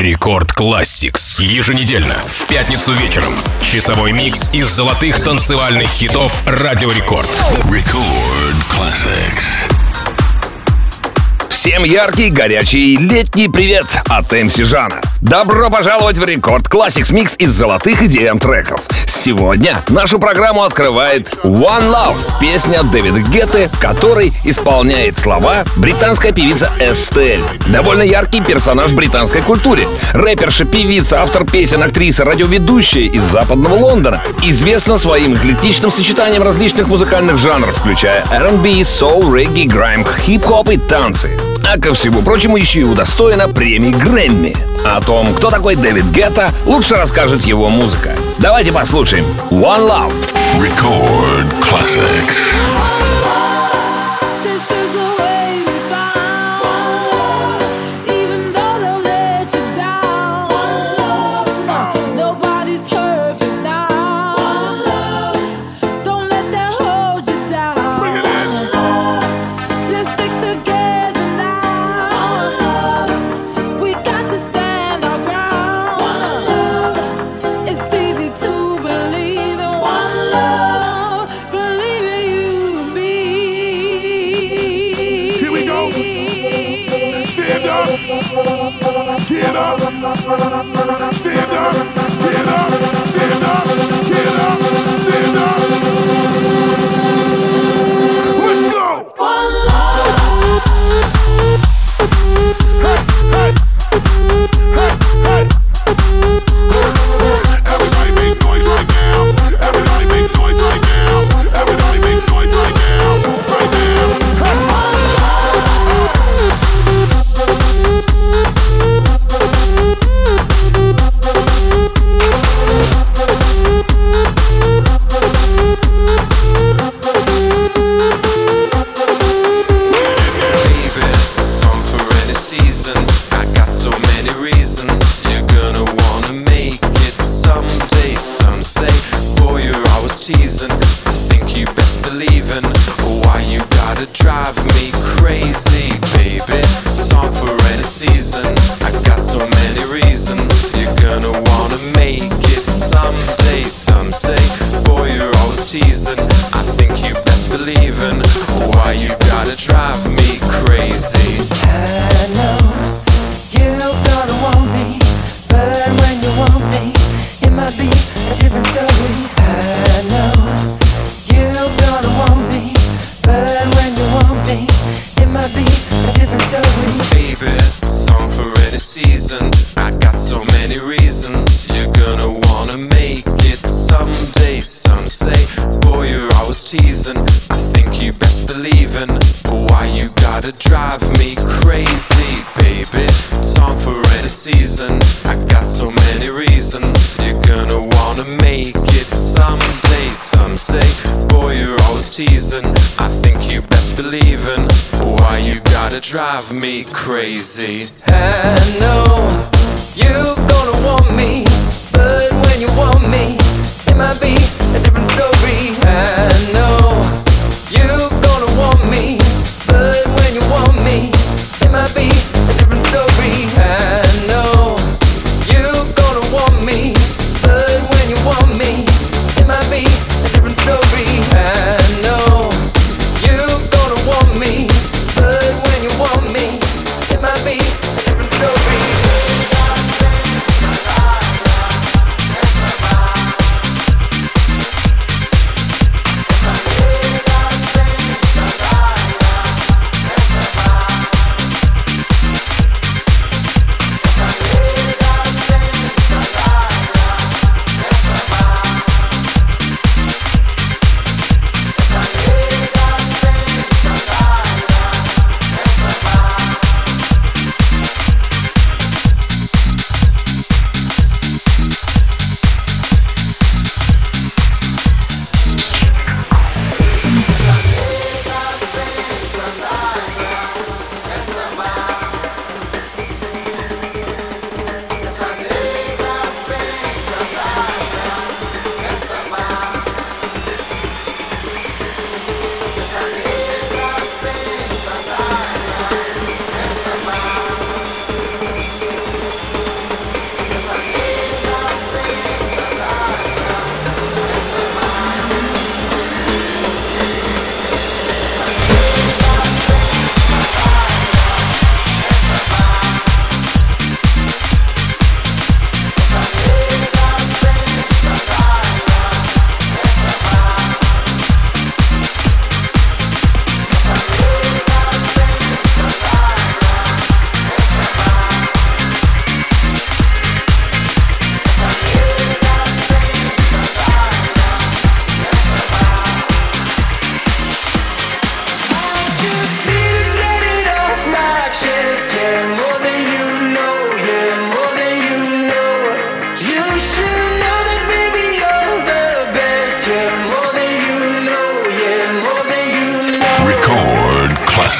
Record Classics. Еженедельно, в пятницу вечером. Часовой микс из золотых танцевальных хитов Радио Рекорд. Record Classics. Всем яркий, горячий летний привет от MC Жана. Добро пожаловать в Record Classics Микс из золотых EDM треков. Сегодня нашу программу открывает One Love, песня Дэвида Гетты, который исполняет слова британская певица Эстель. Довольно яркий персонаж в британской культуре. Рэперша, певица, автор песен, актриса, радиоведущая из западного Лондона. Известна своим эклектичным сочетанием различных музыкальных жанров, включая R&B, soul, регги, грайм, хип-хоп и танцы. А ко всему прочему еще и удостоена премии Грэмми. О том, кто такой Дэвид Гетта, лучше расскажет его музыка. Давайте послушаем One Love. Record Classics.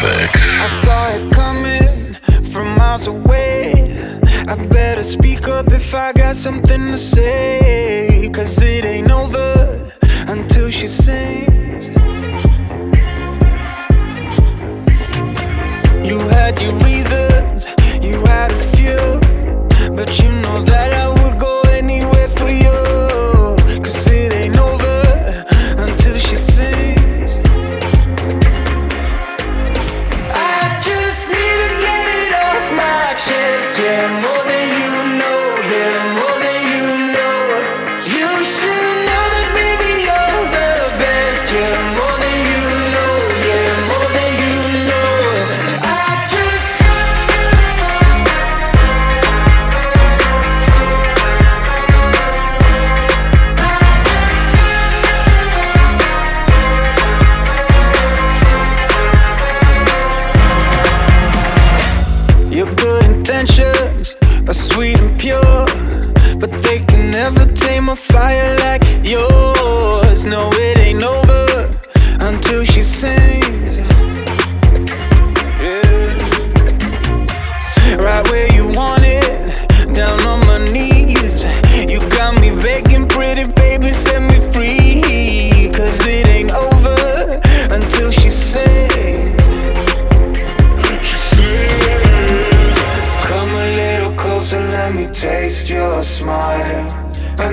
I saw it coming from miles away. I better speak up if I got something to say. Cause it ain't over until she sings. You had your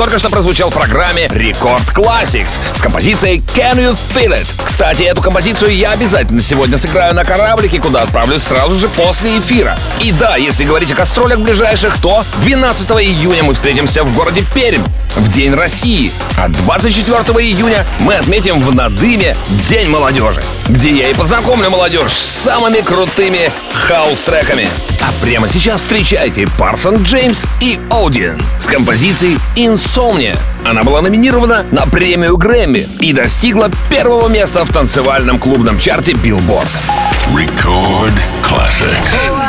Только что прозвучал в программе Record Classics с композицией Can You Feel It. Кстати, эту композицию я обязательно сегодня сыграю на кораблике, куда отправлюсь сразу же после эфира. И да, если говорить о гастролях ближайших, то 12 июня мы встретимся в городе Пермь в День России. А 24 июня мы отметим в Надыме День молодежи, где я и познакомлю молодежь с самыми крутыми хаус-треками. А прямо сейчас встречайте Парсон Джеймс и Одиан с композицией «Insomnia». Она была номинирована на премию Грэмми и достигла первого места в танцевальном клубном чарте Billboard. Record Classics.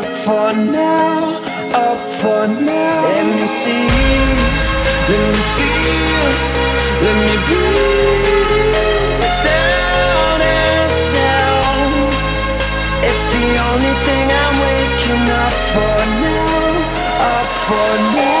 up for now, up for now. Let me see, let me feel, let me breathe down and sound. It's the only thing I'm waking up for now, up for now.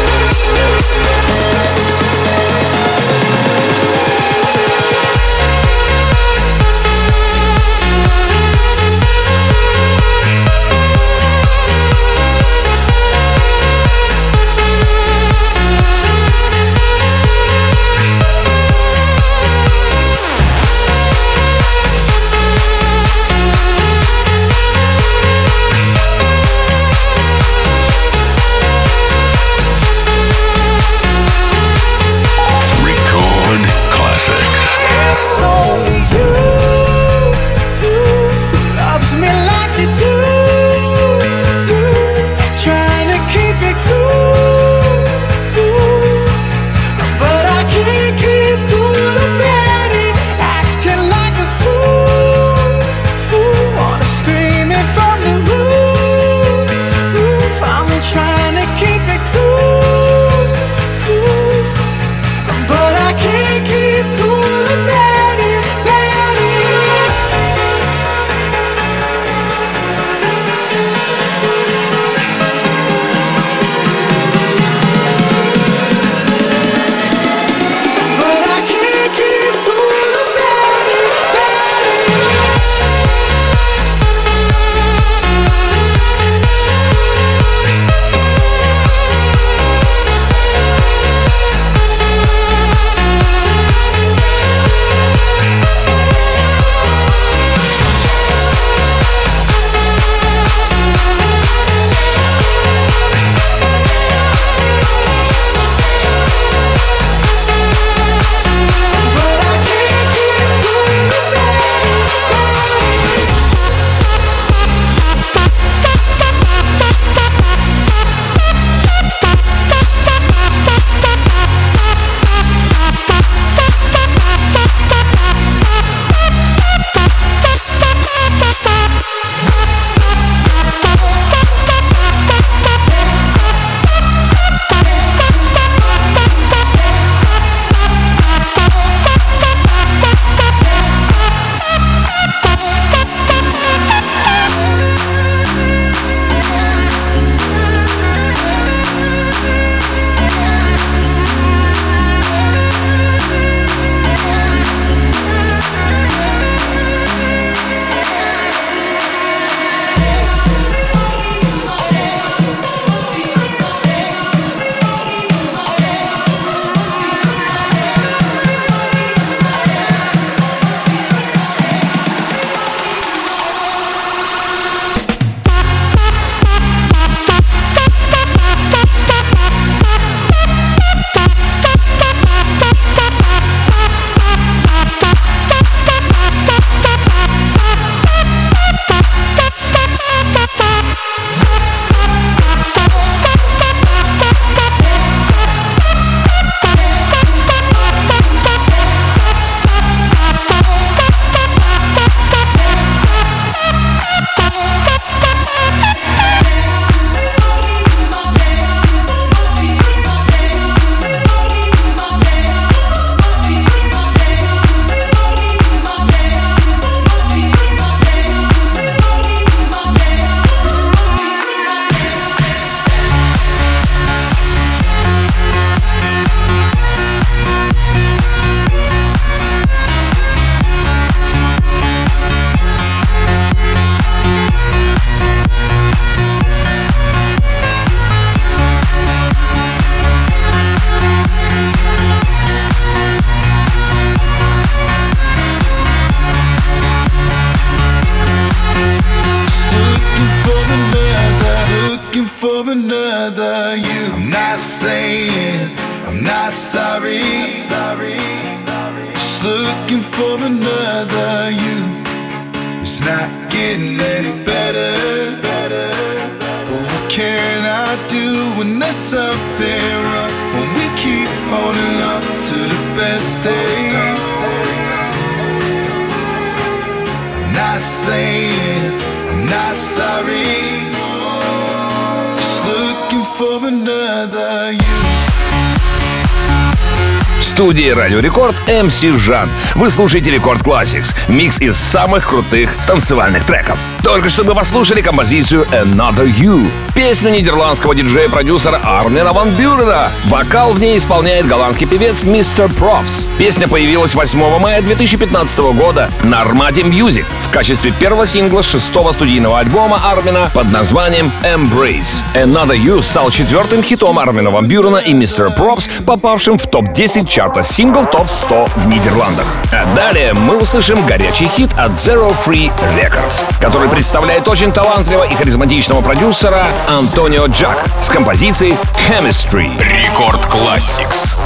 Студии Радио Рекорд MC Жан. Вы слушаете Record Classics, микс из самых крутых танцевальных треков. Только что вы послушали композицию Another You, песню нидерландского диджея-продюсера Армина Ван Бюрена. Вокал в ней исполняет голландский певец Mr. Probz. Песня появилась 8 мая 2015 года на Armada Music в качестве первого сингла шестого студийного альбома Армина под названием Embrace. Another You стал четвертым хитом Армина Ван Бюрена и Mr. Probz, попавшим в топ-10 чарта Single Top 100 в Нидерландах. А далее мы услышим горячий хит от Zero Free Records, который представляет очень талантливого и харизматичного продюсера Антонио Джак с композицией Chemistry. Рекорд Classics.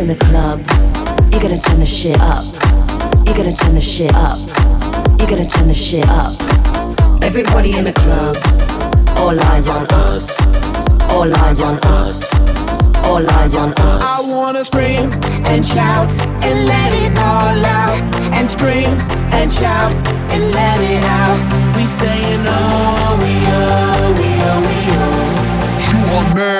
in the club, you gotta turn the shit up. You gotta turn the shit up. You gotta turn the shit up. Everybody in the club, all eyes on us. All eyes on us. All eyes on us. I wanna scream and shout and let it all out. And scream and shout and let it out. We saying oh, we oh, we oh, we oh. You are mad.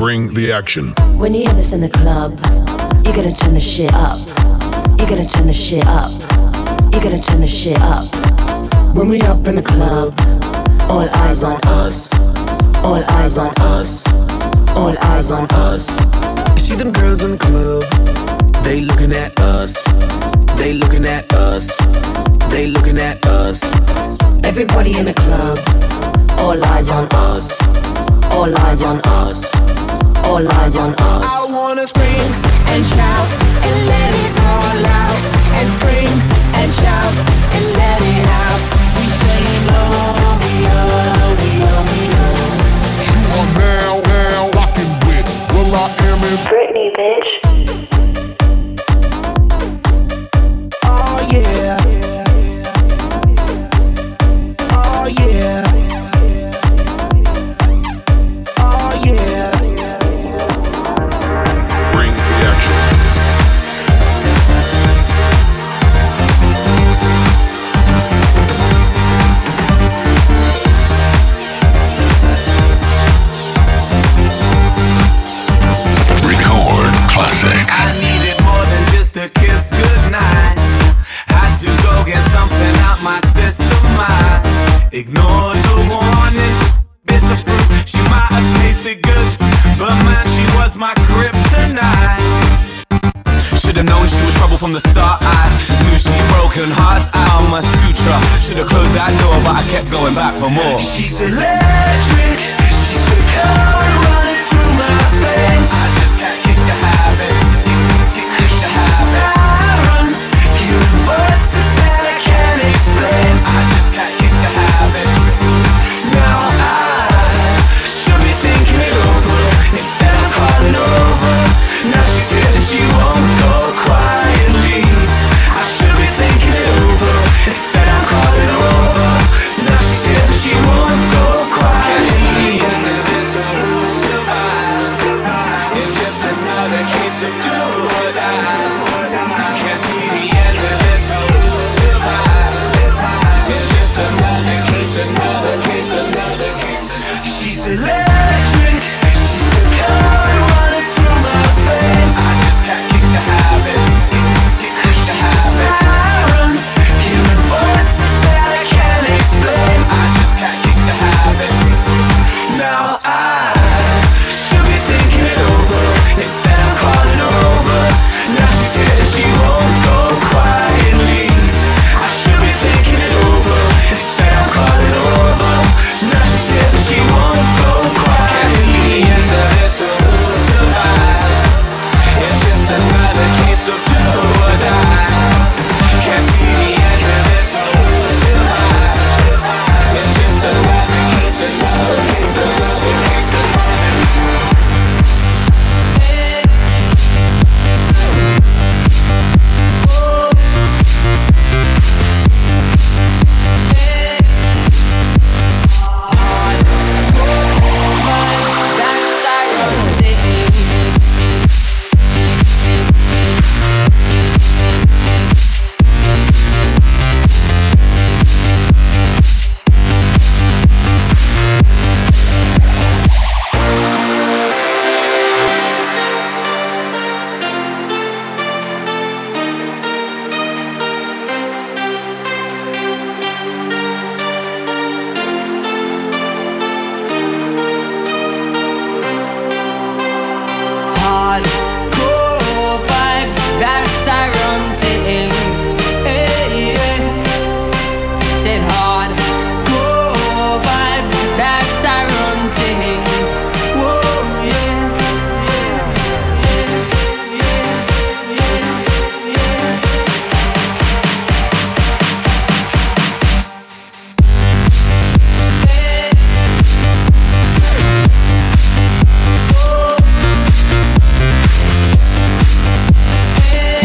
action. When you hear this in the club, you're gonna turn the shit up. You're gonna turn the shit up. You're gonna turn the shit up. When we up in the club, all eyes on us. All eyes on us. All eyes on us. You see them girls in the club, they looking at us. They looking at us. They looking at us. Everybody in the club, all eyes on us. All eyes on us all eyes on us. I wanna scream and shout and let it all out. And scream and shout and let it out. We say oh, we oh, we oh, we oh. You are now, now rocking with Will I Am in Britney, bitch. coming back for more. She's electric, she's the kind.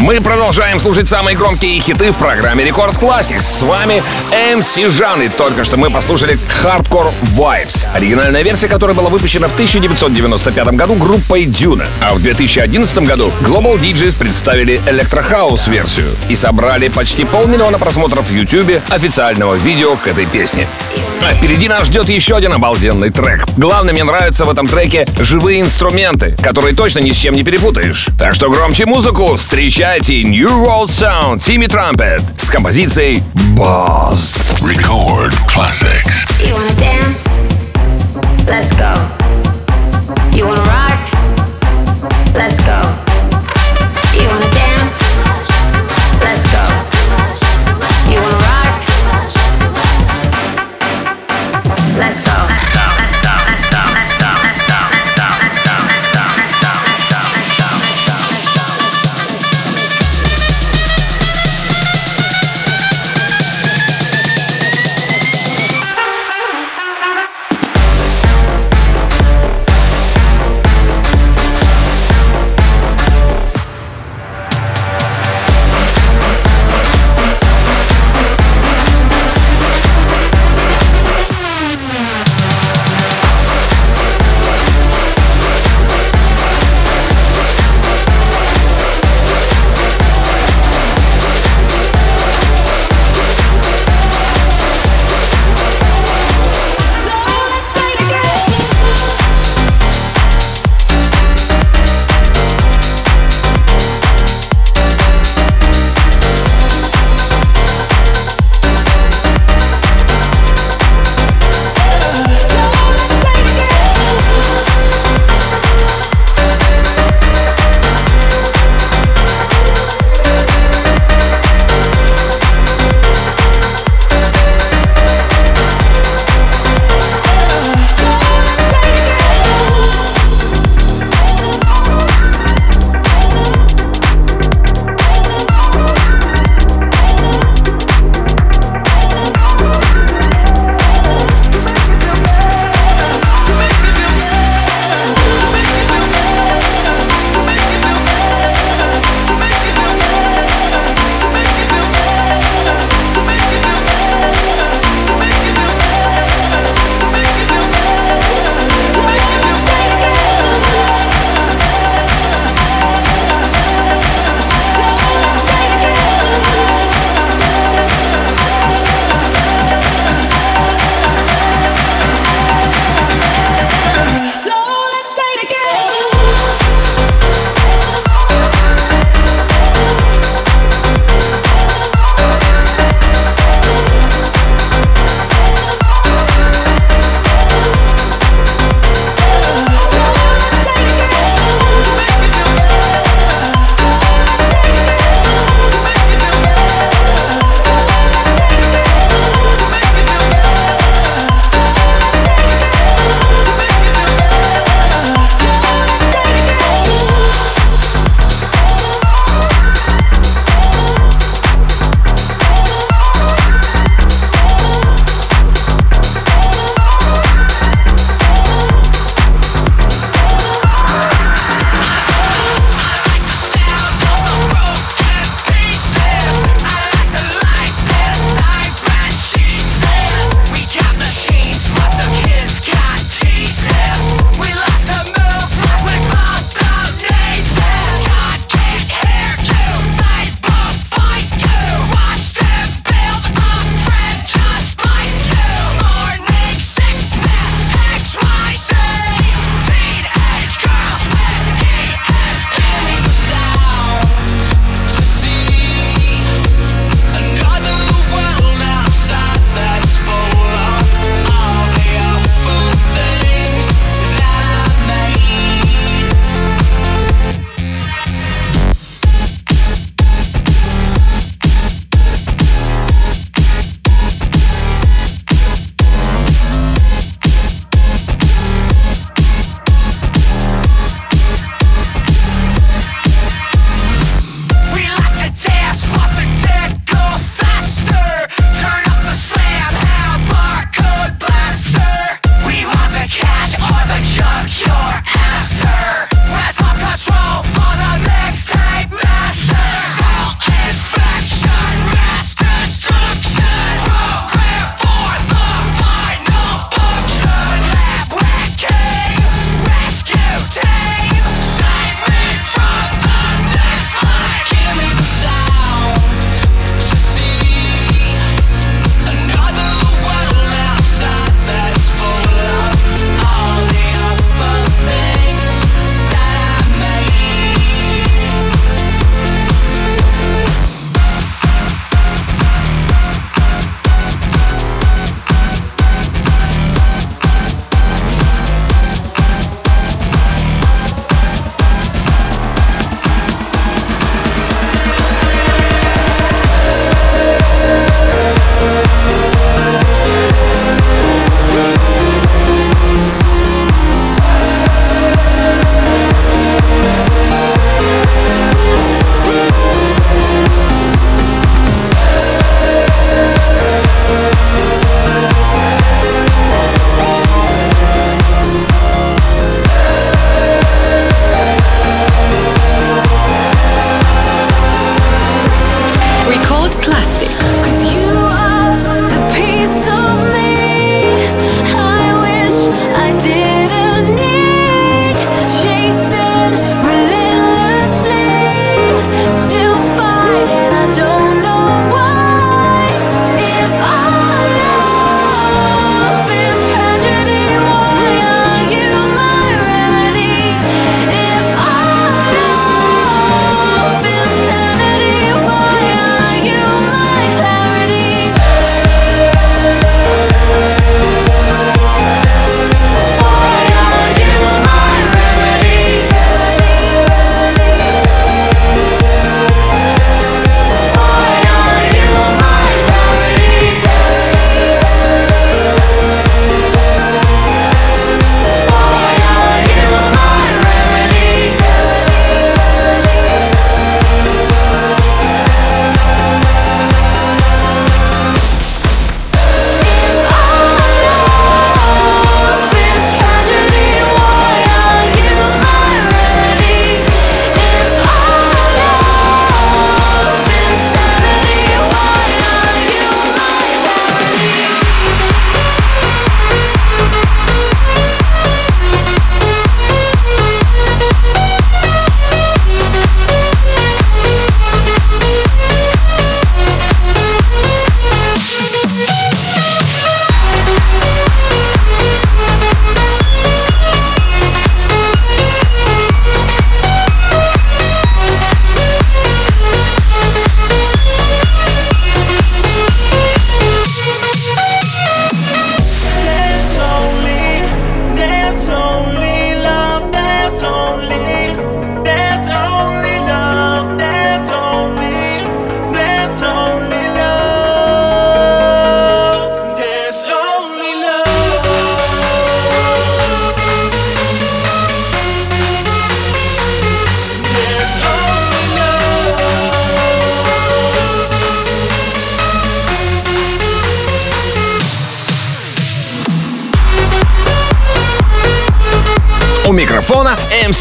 Мы продолжаем слушать самые громкие хиты в программе Рекорд Classics. С вами MC Жан. И только что мы послушали Hardcore Vibes. Оригинальная версия, которая была выпущена в 1995 году группой Duna. А в 2011 году Global DJs представили Electro версию и собрали почти полмиллиона просмотров в YouTube официального видео к этой песне. А впереди нас ждет еще один обалденный трек. Главное, мне нравятся в этом треке живые инструменты, которые точно ни с чем не перепутаешь. Так что громче музыку, встречайте New World Sound Timmy Trumpet с композицией Boss. Record classics. You wanna dance? Let's go. You wanna rock? Let's go. You wanna dance? Let's go. You wanna rock? Let's go. Let's go.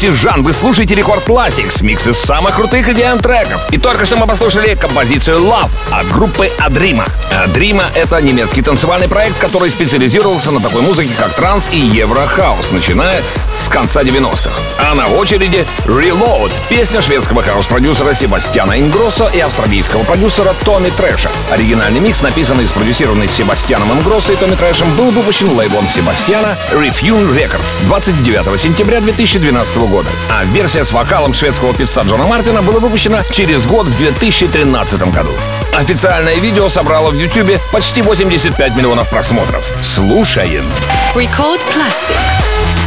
Микрофона MC Жан. Вы слушаете Record Classics, микс из самых крутых EDM треков. И только что мы послушали композицию Love от группы Adrima. Adrima — это немецкий танцевальный проект, который специализировался на такой музыке, как транс и еврохаус, начиная с конца 90-х. А на очереди Reload — песня шведского хаус-продюсера Себастьяна Ингроссо и австралийского продюсера Томми Трэша. Оригинальный микс, написанный и спродюсированный Себастьяном Ингроссо и Томми Трэшем, был выпущен лейблом Себастьяна Refune Records 29 сентября 2012 года. А версия с вокалом шведского певца Джона Мартина была выпущена через год в 2013 году. Официальное видео собрало в YouTube почти 85 миллионов просмотров. Слушаем. Record classics.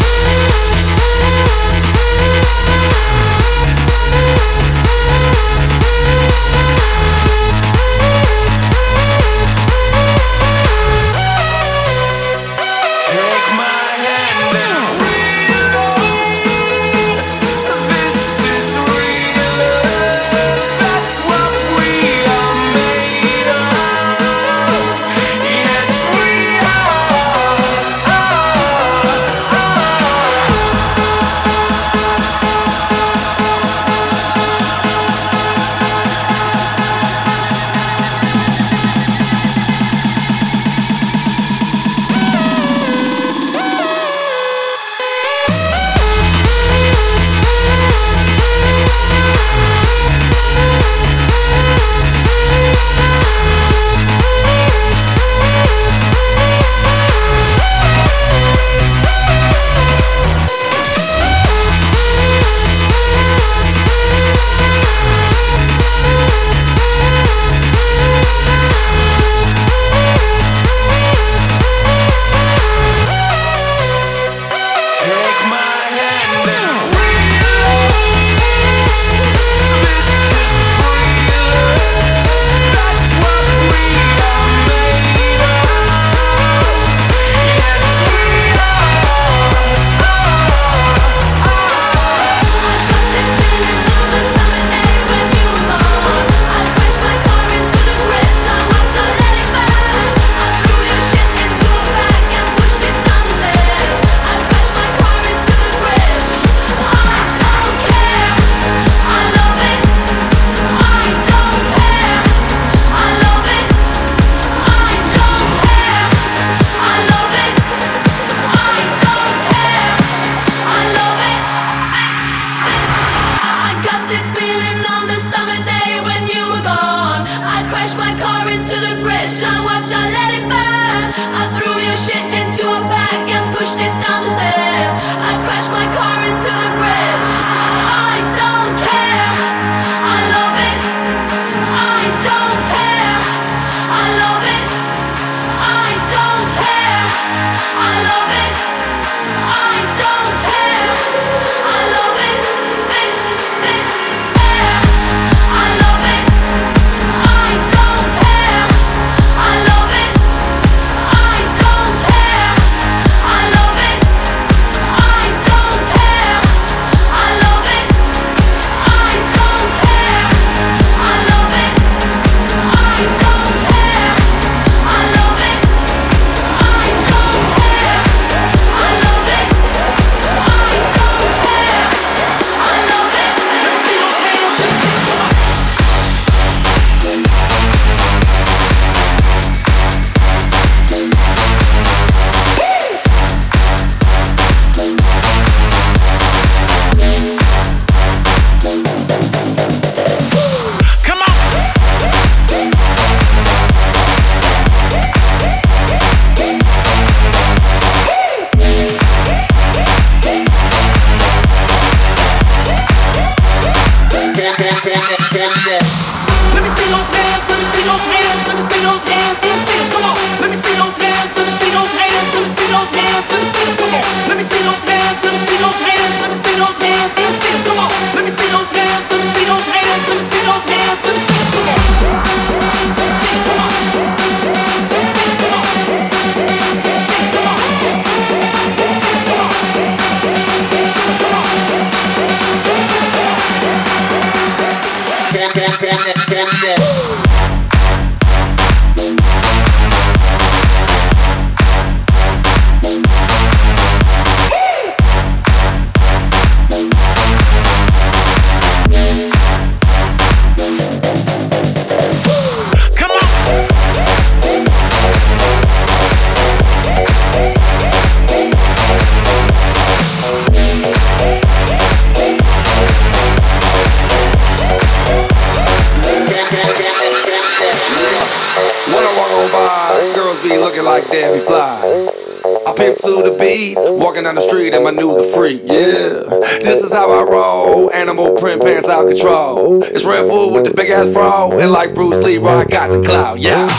Ass fro, and like Bruce Lee, I got the clout, yeah.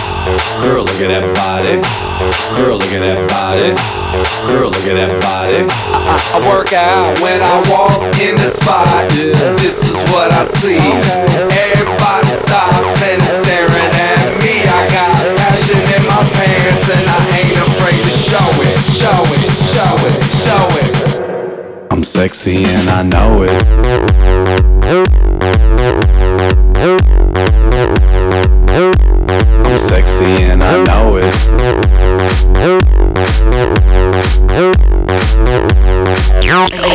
Girl, look at that body. Girl, look at that body. Girl, look at that body. I, I, I work out when I walk in the spot. This is what I see. Everybody stops and is staring at me. I got passion in my pants and I ain't afraid to show it, show it, show it, show it. I'm sexy and I know it.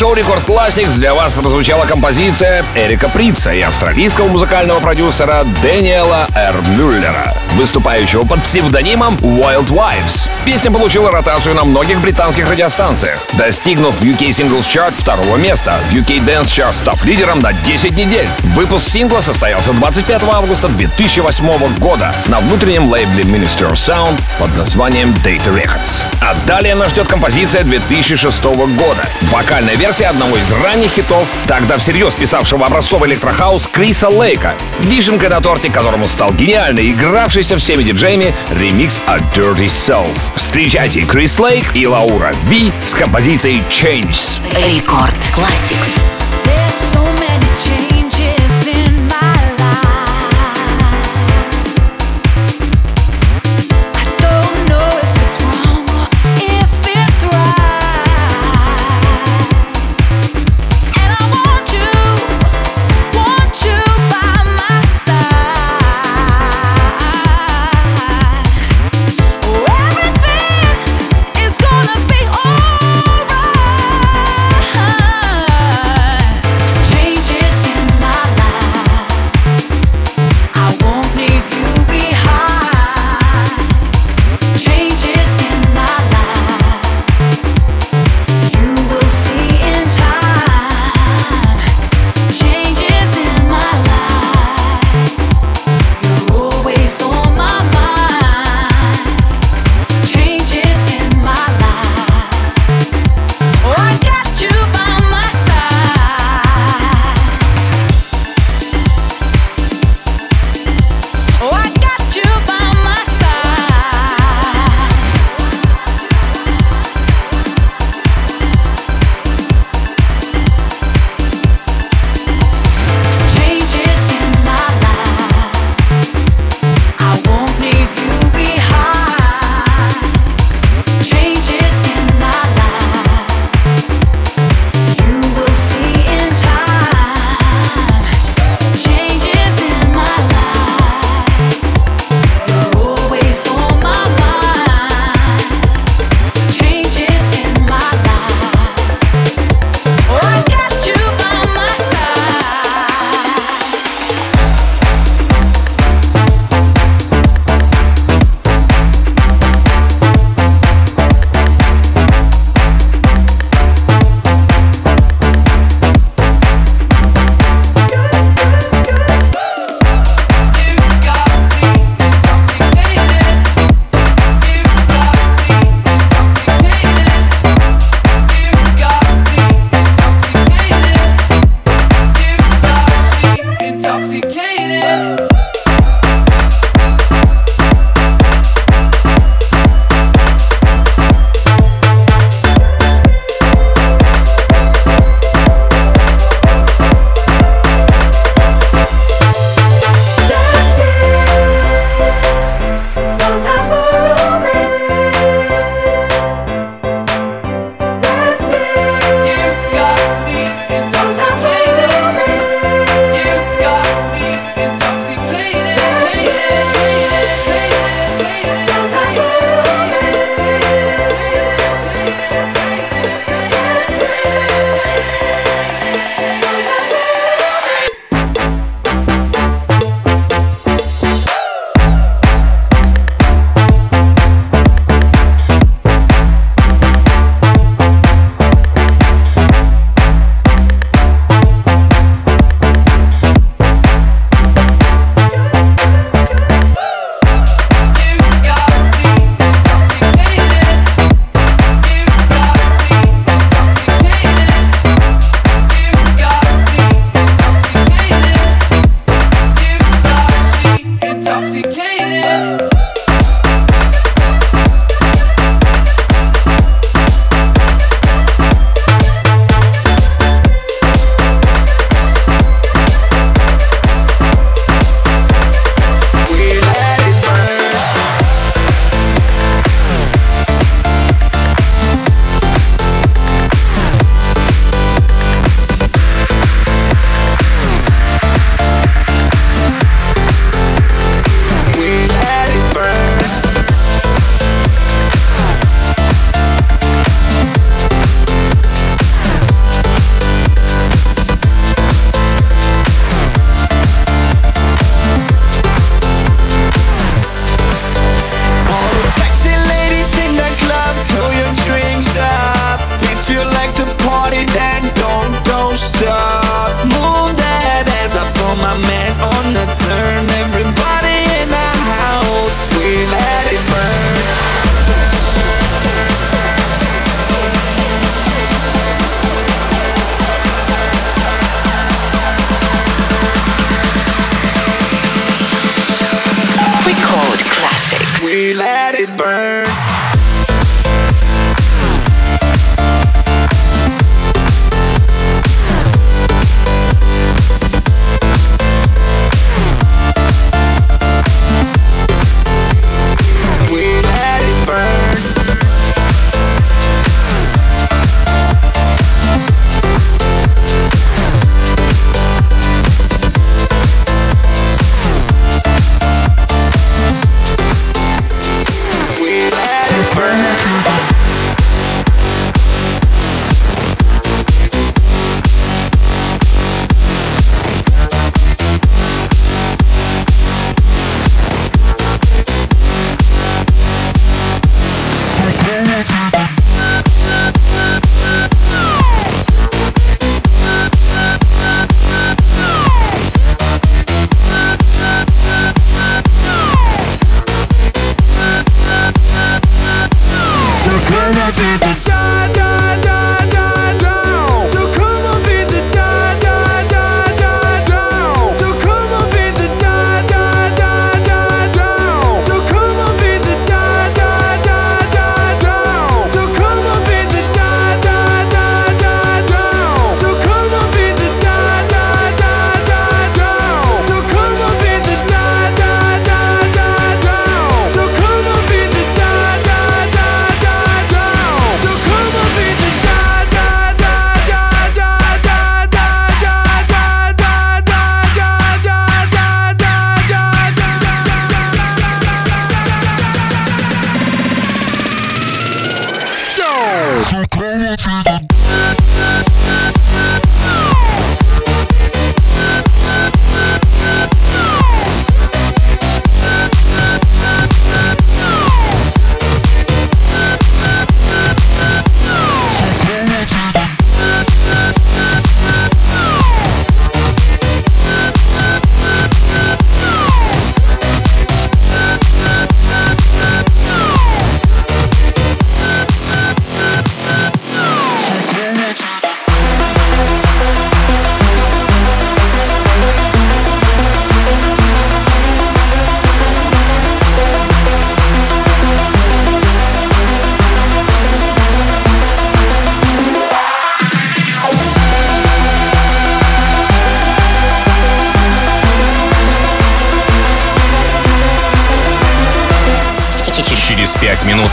шоу Рекорд Classics для вас прозвучала композиция Эрика Прица и австралийского музыкального продюсера Дэниела Р. Мюллера, выступающего под псевдонимом Wild Vibes. Песня получила ротацию на многих британских радиостанциях, достигнув в UK Singles Chart второго места, в UK Dance Chart став лидером на 10 недель. Выпуск сингла состоялся 25 августа 2008 года на внутреннем лейбле Minister of Sound под названием Data Records. А далее нас ждет композиция 2006 года. Вокальная версия одного из ранних хитов, тогда всерьез писавшего образцовый электрохаус Криса Лейка, вишенкой на торте которому стал гениальный, игравшийся всеми диджеями ремикс от Dirty Soul. Встречайте Крис Лейк и Лаура Ви с композицией Changes. Рекорд Classics.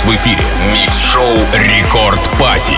В эфире Микс-шоу Рекорд Пати.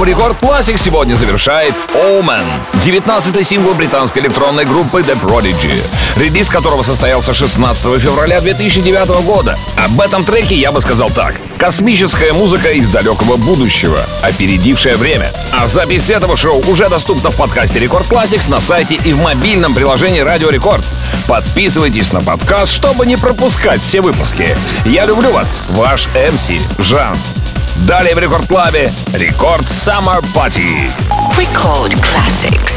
Программу Record Classix сегодня завершает Omen, 19-й сингл британской электронной группы The Prodigy, релиз которого состоялся 16 февраля 2009 года. Об этом треке я бы сказал так. Космическая музыка из далекого будущего, опередившая время. А запись этого шоу уже доступна в подкасте Record Classix на сайте и в мобильном приложении Радио Рекорд. Подписывайтесь на подкаст, чтобы не пропускать все выпуски. Я люблю вас, ваш MC Жан. Далее в Рекорд Клабе Рекорд Summer Party. Record Classics.